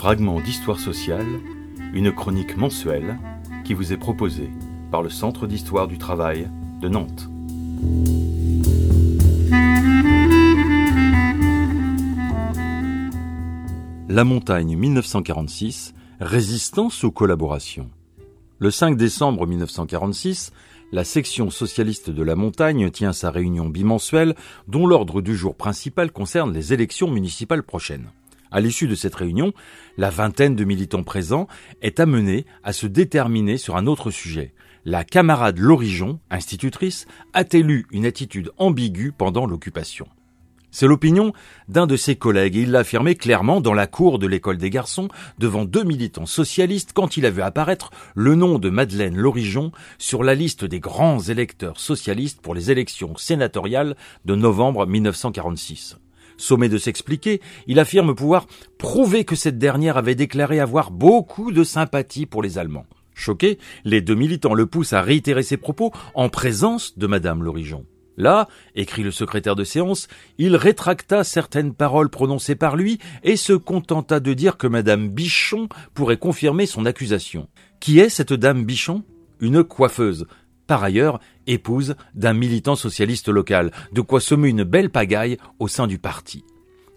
fragment d'histoire sociale, une chronique mensuelle qui vous est proposée par le Centre d'histoire du travail de Nantes. La montagne 1946, résistance aux collaborations. Le 5 décembre 1946, la section socialiste de la montagne tient sa réunion bimensuelle dont l'ordre du jour principal concerne les élections municipales prochaines. À l'issue de cette réunion, la vingtaine de militants présents est amenée à se déterminer sur un autre sujet. La camarade Lorigeon, institutrice, a-t-elle eu une attitude ambiguë pendant l'occupation c'est l'opinion d'un de ses collègues et il l'a affirmé clairement dans la cour de l'école des garçons devant deux militants socialistes quand il a vu apparaître le nom de Madeleine Lorigeon sur la liste des grands électeurs socialistes pour les élections sénatoriales de novembre 1946. Sommé de s'expliquer, il affirme pouvoir prouver que cette dernière avait déclaré avoir beaucoup de sympathie pour les Allemands. Choqués, les deux militants le poussent à réitérer ses propos en présence de Madame Lorigeon. Là, écrit le secrétaire de séance, il rétracta certaines paroles prononcées par lui et se contenta de dire que Madame Bichon pourrait confirmer son accusation. Qui est cette dame Bichon? Une coiffeuse, par ailleurs épouse d'un militant socialiste local, de quoi semer une belle pagaille au sein du parti.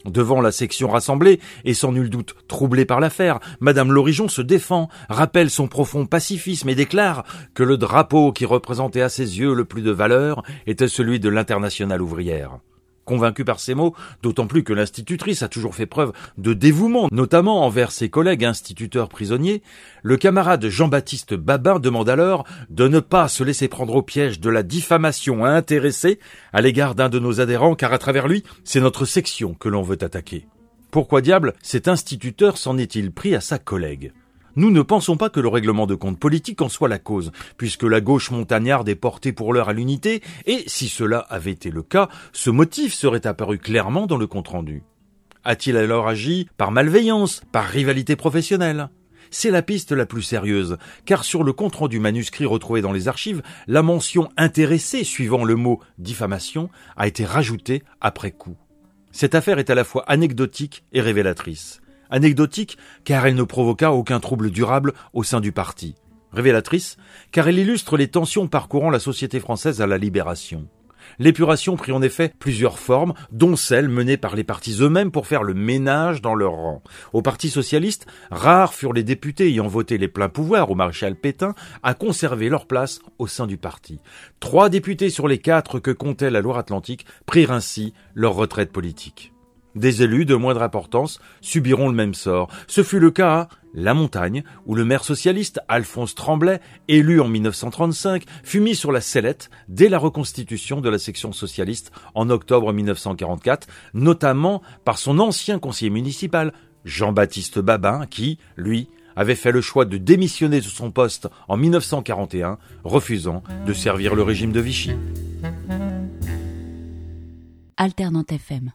Devant la section rassemblée, et sans nul doute troublée par l'affaire, Madame Lorigeon se défend, rappelle son profond pacifisme et déclare que le drapeau qui représentait à ses yeux le plus de valeur était celui de l'internationale ouvrière. Convaincu par ces mots, d'autant plus que l'institutrice a toujours fait preuve de dévouement, notamment envers ses collègues instituteurs prisonniers, le camarade Jean-Baptiste Babin demande alors de ne pas se laisser prendre au piège de la diffamation intéressée à l'égard d'un de nos adhérents, car à travers lui, c'est notre section que l'on veut attaquer. Pourquoi diable cet instituteur s'en est-il pris à sa collègue? Nous ne pensons pas que le règlement de compte politique en soit la cause, puisque la gauche montagnarde est portée pour l'heure à l'unité, et si cela avait été le cas, ce motif serait apparu clairement dans le compte-rendu. A-t-il alors agi par malveillance, par rivalité professionnelle? C'est la piste la plus sérieuse, car sur le compte-rendu manuscrit retrouvé dans les archives, la mention intéressée suivant le mot diffamation a été rajoutée après coup. Cette affaire est à la fois anecdotique et révélatrice. Anecdotique, car elle ne provoqua aucun trouble durable au sein du parti. Révélatrice, car elle illustre les tensions parcourant la société française à la libération. L'épuration prit en effet plusieurs formes, dont celle menée par les partis eux-mêmes pour faire le ménage dans leur rang. Au Parti socialiste, rares furent les députés ayant voté les pleins pouvoirs au maréchal Pétain à conserver leur place au sein du parti. Trois députés sur les quatre que comptait la Loire-Atlantique prirent ainsi leur retraite politique. Des élus de moindre importance subiront le même sort. Ce fut le cas à La Montagne, où le maire socialiste Alphonse Tremblay, élu en 1935, fut mis sur la sellette dès la reconstitution de la section socialiste en octobre 1944, notamment par son ancien conseiller municipal, Jean-Baptiste Babin, qui, lui, avait fait le choix de démissionner de son poste en 1941, refusant de servir le régime de Vichy. FM